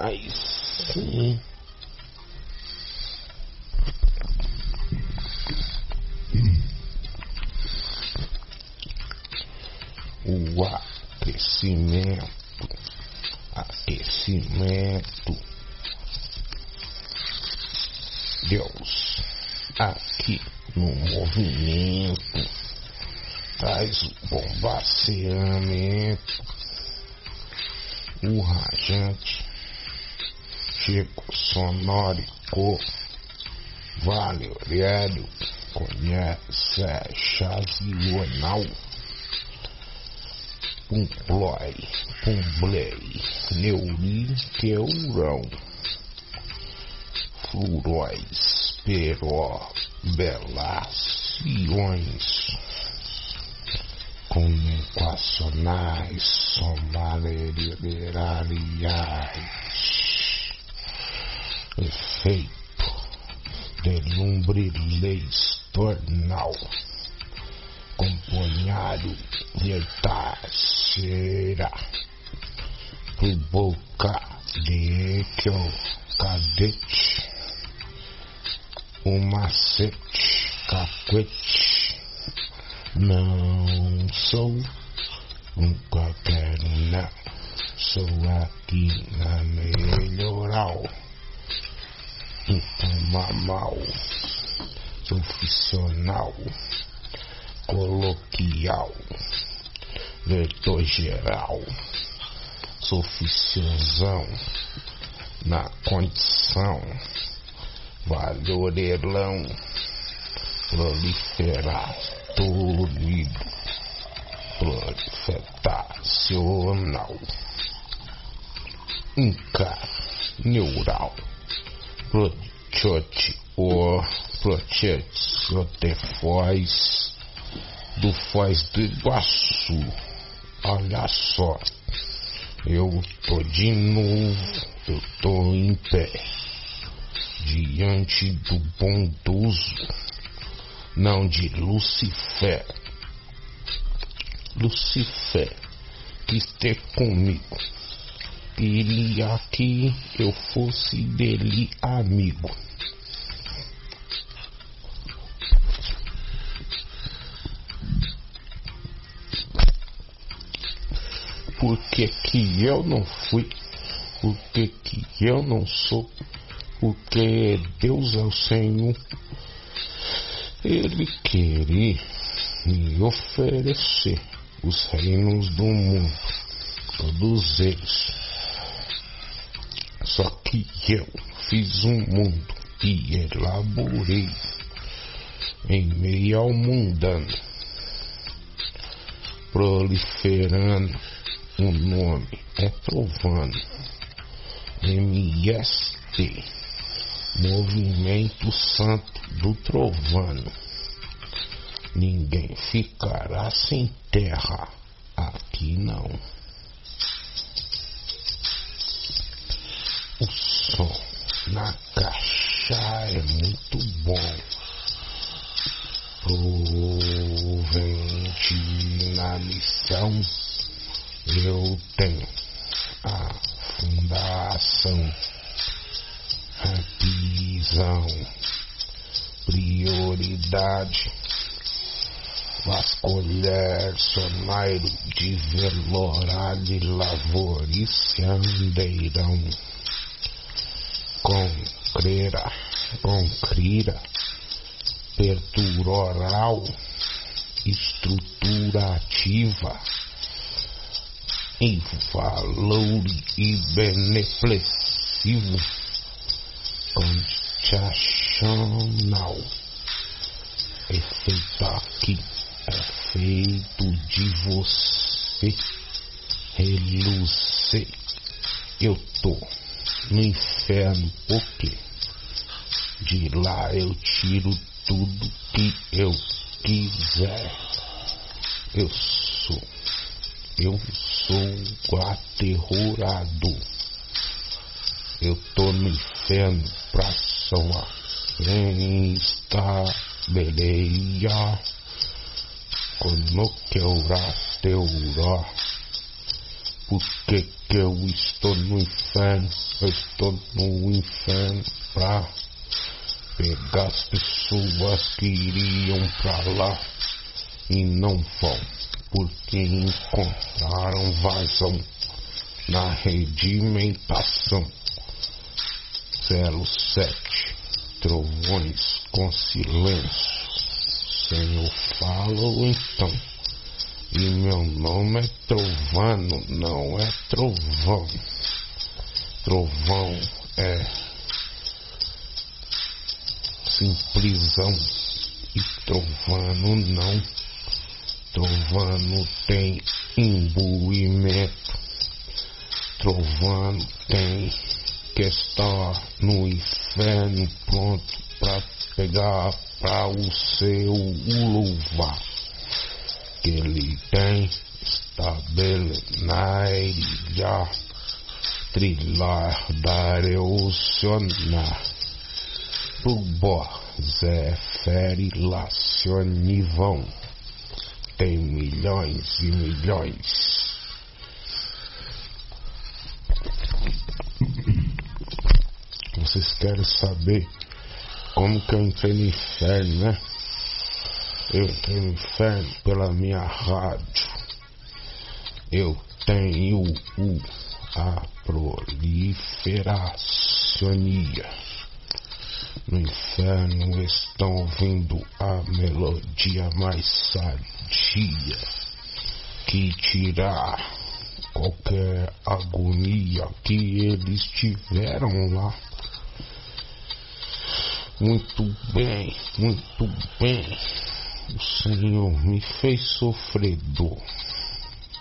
Aí sim. O aquecimento, aquecimento. Deus, aqui no movimento, traz o bombardeamento, o rajante, Chico sonórico, Vale Aurélio, conhece a chasional, Pumplói, Pumblei, Neuri, Teurão, Fluróis, Peró, Belaciões, Comunicacionais, Somaleriais, Efeito, Delumbre Leis, Tornal, Componhado, Vertaceira, Por boca de que o cadete, o macete, cacuete, não sou um qualquer não, sou aqui na melhoral, mal, profissional, coloquial, vetor geral, sofisciozão, na condição, valorelão, proliferar, tolido, proliferacional, inca, neural, prochote, o prochote, o tefoz, do Foz do Iguaçu. Olha só, eu tô de novo, eu tô em pé, diante do bondoso, não de Lucifer. Lucifer quis ter comigo, queria que eu fosse dele amigo. Por que, que eu não fui? Por que, que eu não sou? Porque Deus é o Senhor. Ele queria me oferecer os reinos do mundo, todos eles. Só que eu fiz um mundo e elaborei em meio ao mundano, proliferando o nome é Trovano. MST. Movimento Santo do Trovano. Ninguém ficará sem terra. Aqui não. Na caixa é muito bom. Provente na missão eu tenho a fundação, a visão, prioridade, vascolher sonairo de velorade lavorice andeirão com crera, com crira, perturoral, estrutura ativa, em valor e beneplecivo, conchacional, efeito aqui, efeito de você, reluzir, eu tô no inferno, porque de lá eu tiro tudo que eu quiser. Eu sou, eu sou aterrorado. Eu tô no inferno pra salvar. Quem está beleia, quando que eu teu por que, que eu estou no inferno? Eu estou no inferno pra pegar as pessoas que iriam pra lá e não vão, porque encontraram vazão na redimentação. 07 Trovões com silêncio. Senhor, fala então. E meu nome é Trovano, não é Trovão. Trovão é simplesão e Trovano não. Trovano tem imbuimento. Trovano tem que estar no inferno pronto para pegar para o seu louvar que ele tem estabelenaria trilhar dareucionar Pubó Zé Fere Lacionivão tem milhões e milhões. Vocês querem saber como que eu entrei no inferno, né? Entrei no inferno pela minha rádio. Eu tenho o, a proliferacionia. No inferno estão ouvindo a melodia mais sadia que tirar qualquer agonia que eles tiveram lá. Muito bem, muito bem o Senhor me fez sofredor,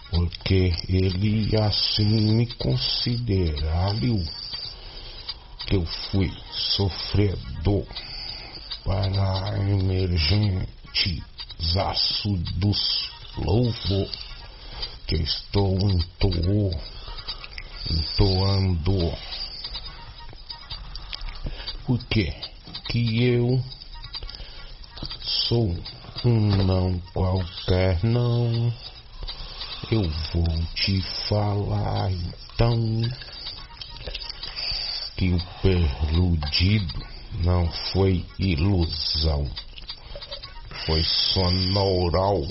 porque Ele assim me considerou que eu fui sofredor para emergente zaço dos louvor que estou entoou, entoando. Por quê? Que eu sou um não qualquer não. Eu vou te falar então que o perludido não foi ilusão, foi sonoral,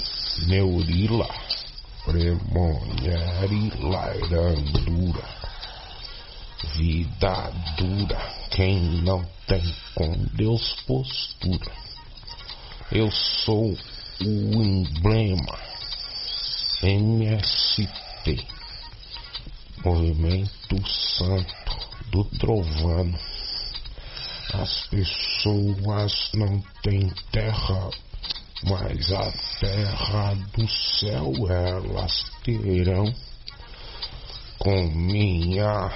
neurila, premoniar e lairandura, vida dura, quem não tem com Deus postura eu sou o emblema MST, Movimento Santo do Trovano. As pessoas não têm terra, mas a terra do céu elas terão com minha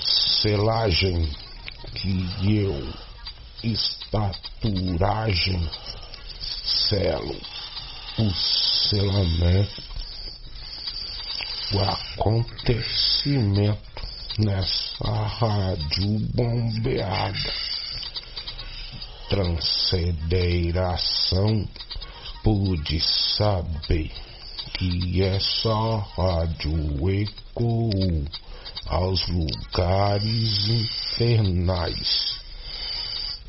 selagem que eu estaturagem, selo, selamento, o acontecimento nessa rádio bombeada, transcenderação, pude saber que essa rádio ecoou aos lugares infernais.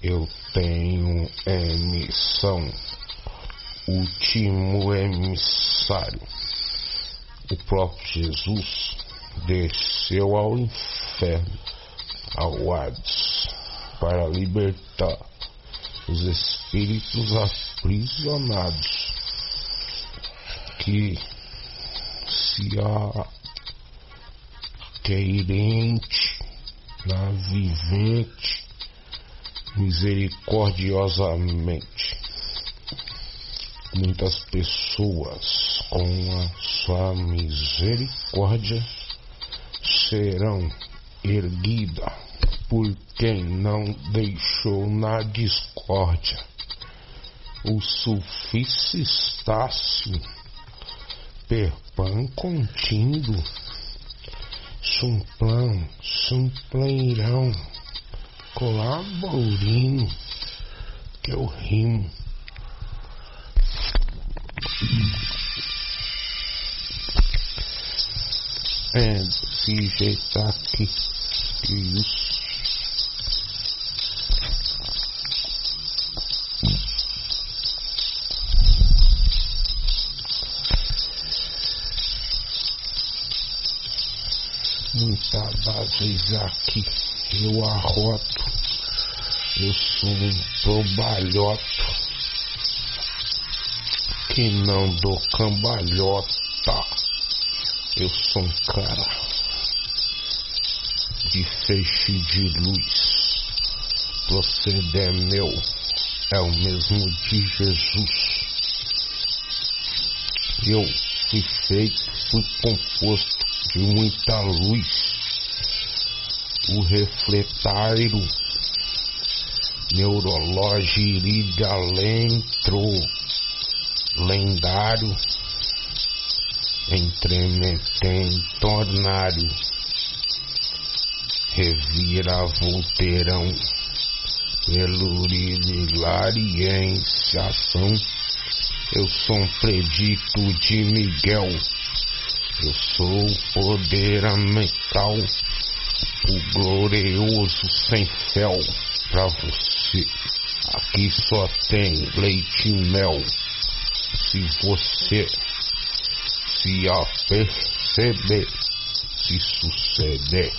Eu tenho emissão último emissário. O próprio Jesus desceu ao inferno, ao Hades, para libertar os espíritos aprisionados que se a queirente na vivente misericordiosamente. Muitas pessoas com a sua misericórdia serão erguidas por quem não deixou na discórdia. O suficistácio perpan contindo sumplão, sumpleirão, colaborino que eu rimo. É se jeitar aqui isso. Muitas vezes aqui eu arroto eu sou um trabalhoto que não dou cambalhota. Eu sou um cara de feixe de luz. Proceder meu é o mesmo de Jesus. Eu fui feito, fui composto de muita luz. O refletário entrou lendário, entremetem tornário, revira volteirão, peluririlariênciação, eu sou um predito de Miguel, eu sou o poder mental, o glorioso sem fel pra você. Aqui só tem leite e mel se você se aperceber, se suceder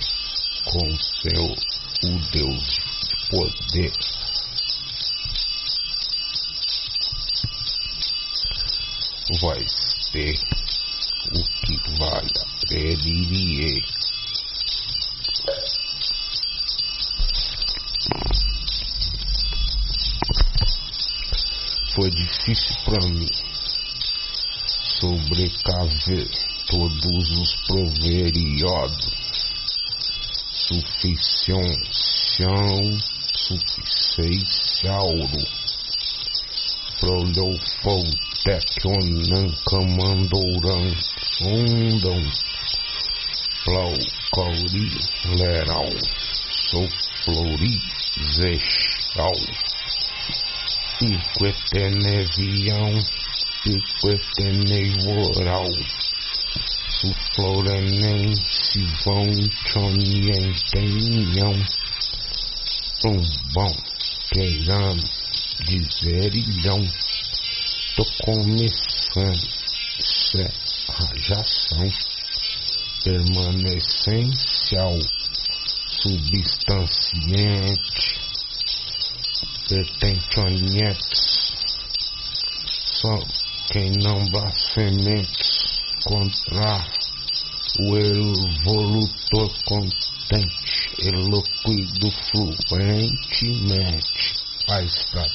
com seu o Deus de poder. Vai ter o que vale a Foi difícil para mim sobrecaver todos os proveriodos, suficiência, suficiênciauro, prolofotecionan, camandouran, sondam, plaucauri, leral, soflori, zexal, inquetenevião, Iqueteneivoral, Suflorenem, Sivão, Chonien, Tenhão, Tumbão, Queirão, Dizerilhão, tô começando, isso é rajação, permanecencial, substanciente, pertencionetes, só quem não blasfemente contra o evolutor contente, eloquido fluentemente, faz pra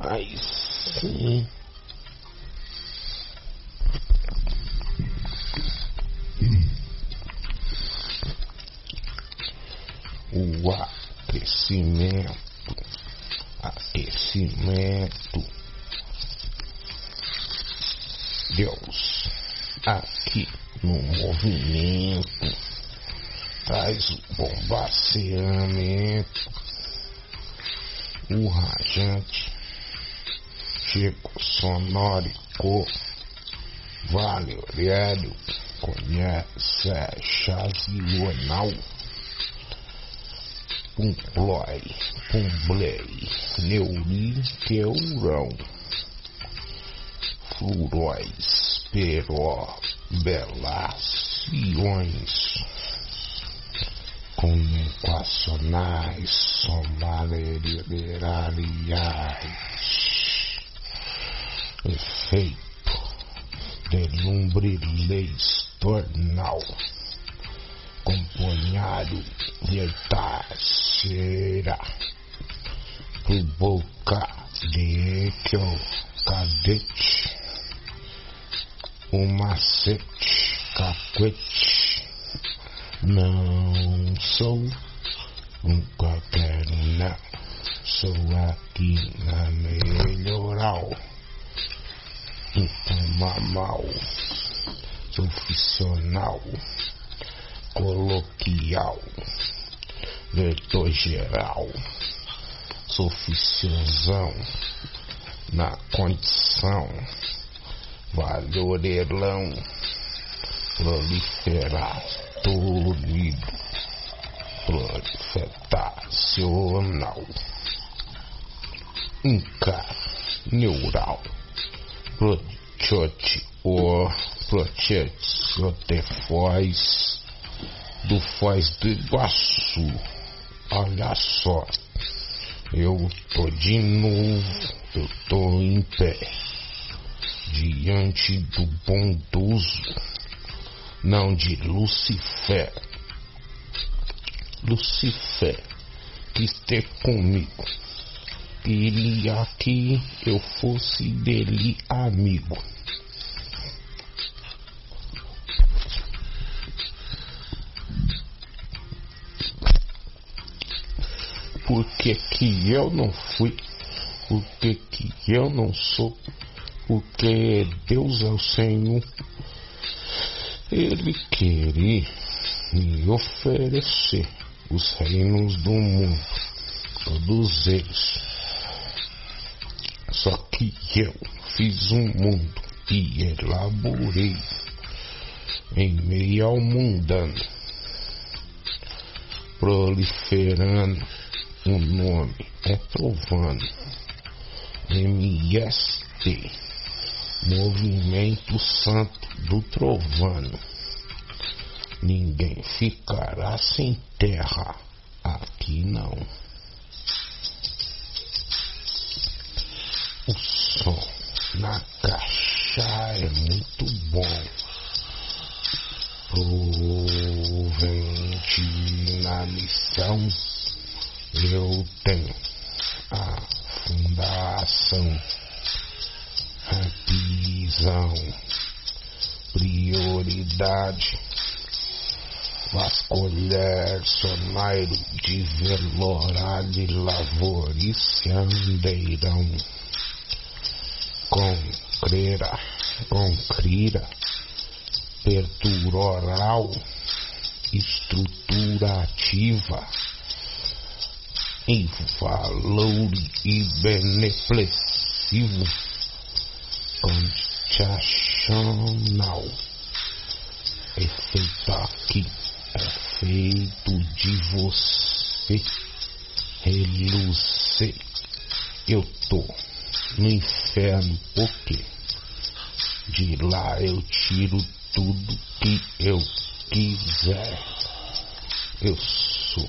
Aí sim. O aquecimento. Aquecimento. Deus, aqui no movimento, traz o bombaceamento, o rajante, Chico sonórico, Vale Aurélio, conhece Chazional, Pumplói, Pumblei, Neuri, Queurão, Fluróis, Peró, Belaciões, Comunicacionais, Somaleriais, Efeito, Delumbre-leis, Tornal, Componhário, Vertaceira, Boca, Dequel, Cadete, o macete, cacuete. Não sou, nunca quero não. Sou aqui na melhoral. Mal, sou funcional, coloquial, vetor geral. Sou oficiozão na condição valorelão, proliferar, tolido, prolifetacional, inca, neural, prochote, o prochote, foz, do Foz do Iguaçu, olha só, eu tô de novo, eu tô em pé diante do bondoso, não de Lucifer. Lucifer quis ter comigo, queria que eu fosse dele amigo. Por que que eu não fui? Por que que eu não sou? porque Deus é o Senhor. Ele queria me oferecer os reinos do mundo, todos eles. Só que eu fiz um mundo e elaborei em meio ao mundano, proliferando. O nome é Trovano, MST. Movimento Santo do Trovano. Ninguém ficará sem terra aqui não. Som na caixa é muito bom. Provente na missão eu tenho a fundação visão, prioridade, vascolher, sonairo de velorade, lavorice, andeirão, concrera, concrira, perturoral, estrutura ativa, invalor e beneplecivo, sensacional. É feito aqui, é feito de você reluzir. Eu tô no inferno porque de lá eu tiro tudo que eu quiser. Eu sou,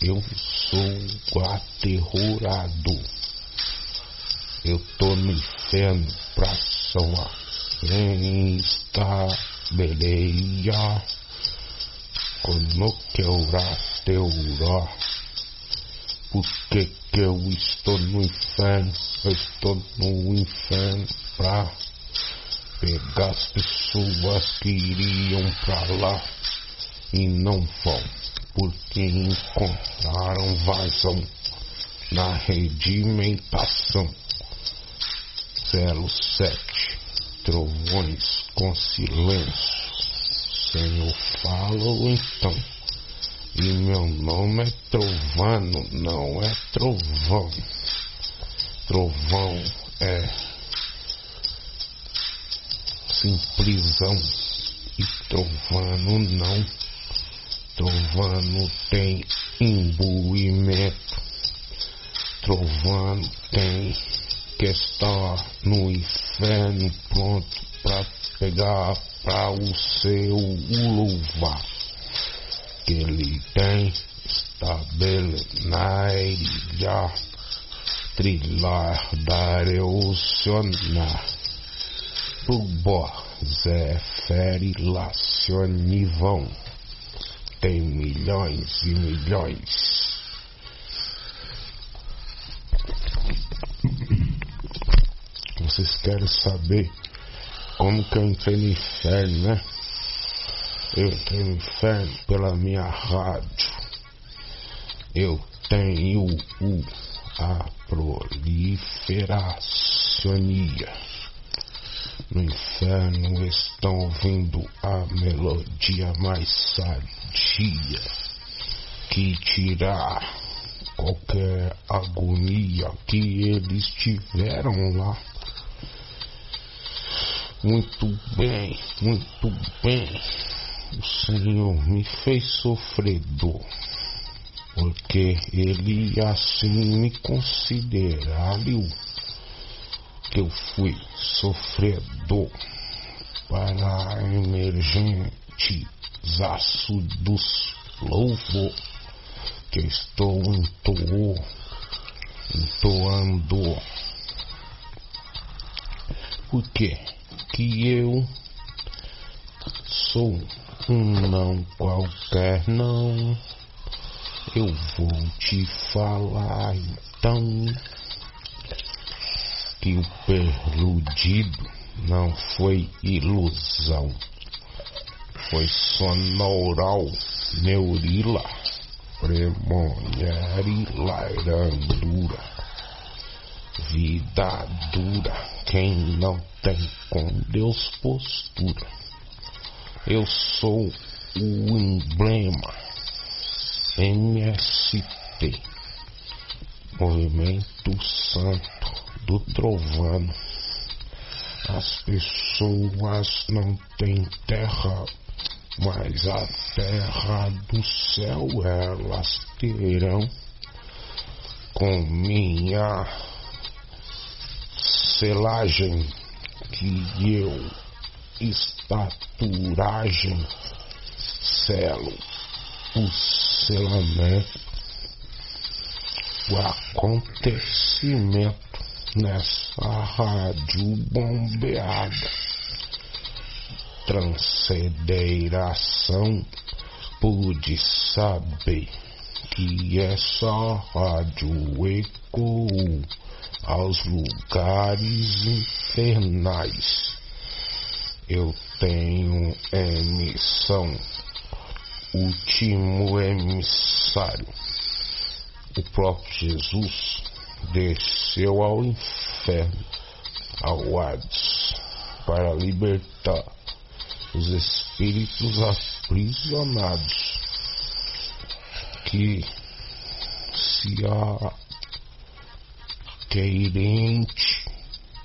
eu sou aterrorado. Eu tô no inferno pra salvar quem. Quando que eu teuró. Por que eu estou no inferno? Eu estou no inferno pra pegar as pessoas que iriam pra lá e não vão, porque encontraram vazão na redimentação. Celo sete, trovões com silêncio. Senhor, falo então. E meu nome é Trovano, não é Trovão. Trovão é simplesão e Trovano não. Trovano tem imbuimento. Trovano tem que estar no inferno pronto para pegar para o seu louvar. Que ele tem estabelecer trilhar, dar ocionar. Pro bó, Zé Fere Lacionivão. Tem milhões e milhões. Vocês querem saber como que eu entrei no inferno, né? Eu no inferno pela minha rádio. Eu tenho o, a proliferacionia. No inferno estão ouvindo a melodia mais sadia que tirar qualquer agonia que eles tiveram lá. Muito bem, muito bem. O Senhor me fez sofredor, porque Ele assim me considerou que eu fui sofredor para emergente zaço dos louvor que estou entoando, entoando. Por quê? que eu sou um não qualquer não. Eu vou te falar então que o perludido não foi ilusão, foi sonoral, neurila, premoniar e vida dura quem não tem com Deus postura. Eu sou o emblema MST, Movimento Santo do Trovano. As pessoas não têm terra, mas a terra do céu elas terão com minha selagem que eu estaturagem selo selamento o acontecimento nessa rádio bombeada. Transcenderação pude saber que essa rádio ecoou aos lugares infernais. Eu tenho emissão, último emissário. O próprio Jesus desceu ao inferno, ao Hades, para libertar os espíritos aprisionados que se a queirente,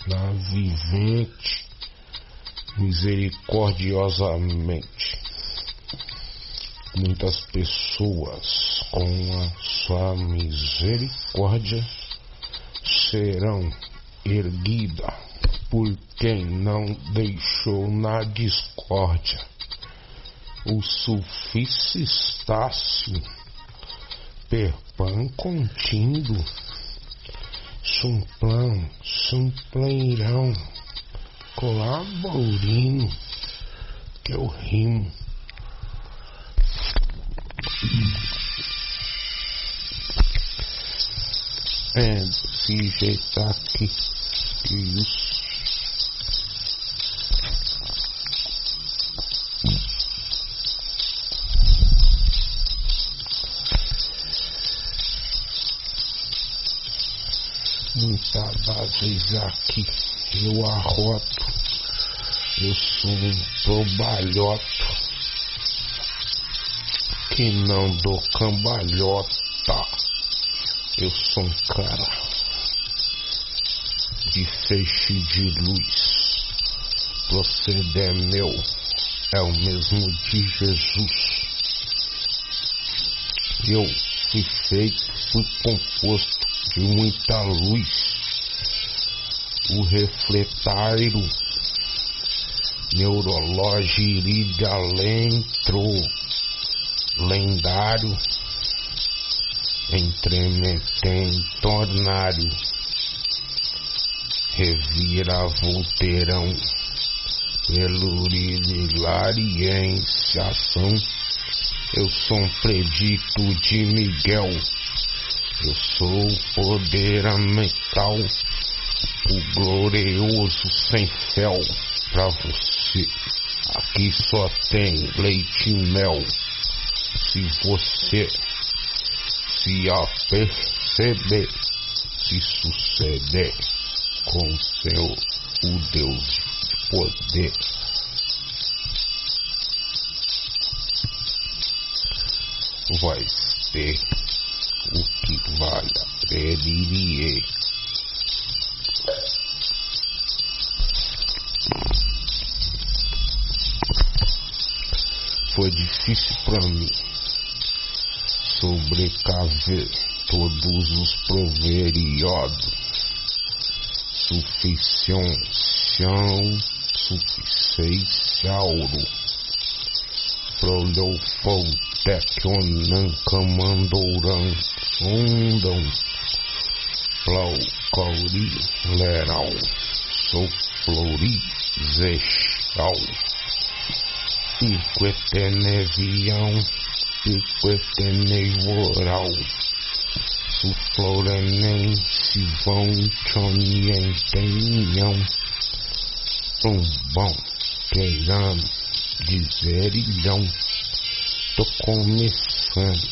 na vivente, misericordiosamente. Muitas pessoas com a sua misericórdia serão erguidas por quem não deixou na discórdia. O suficitácio perpão contindo sumplão, sumpleirão, colaborino, que eu rimo. É, se jeitar aqui, isso. Muitas bases aqui eu arroto, eu sou um probalhoto que não dou cambalhota. Eu sou um cara de feixe de luz. Proceder meu é o mesmo de Jesus. Eu fui feito, fui composto de muita luz. O refletário neurológico iridalentro lendário entremetem tornário revira volteirão pelurilarienciação eu sou um predito de Miguel. Eu sou o poder mental o glorioso sem fel pra você aqui só tem leite e mel se você se aperceber, se suceder com seu o Deus de poder. Vai ter o que vale a Foi difícil para mim sobrecaver todos os proveriodos, suficiência, suficiênciauro, prolofotecionan, camandouran, sondam, plaucauri, leral, soflori, zexal, inquetenevião, Piqueteneivoral, Suflorenem, Sivão, Chonien, Tenhão, Plumbão, Queirano, Dizerilhão, tô começando,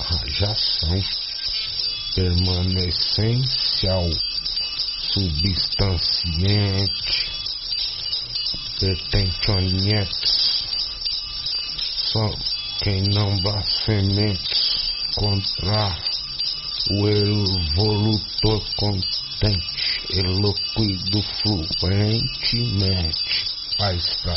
rajação, permanecencial, substanciente, pertencionetes, só quem não blasfemente contra o evolutor contente, eloquído fluentemente, faz pra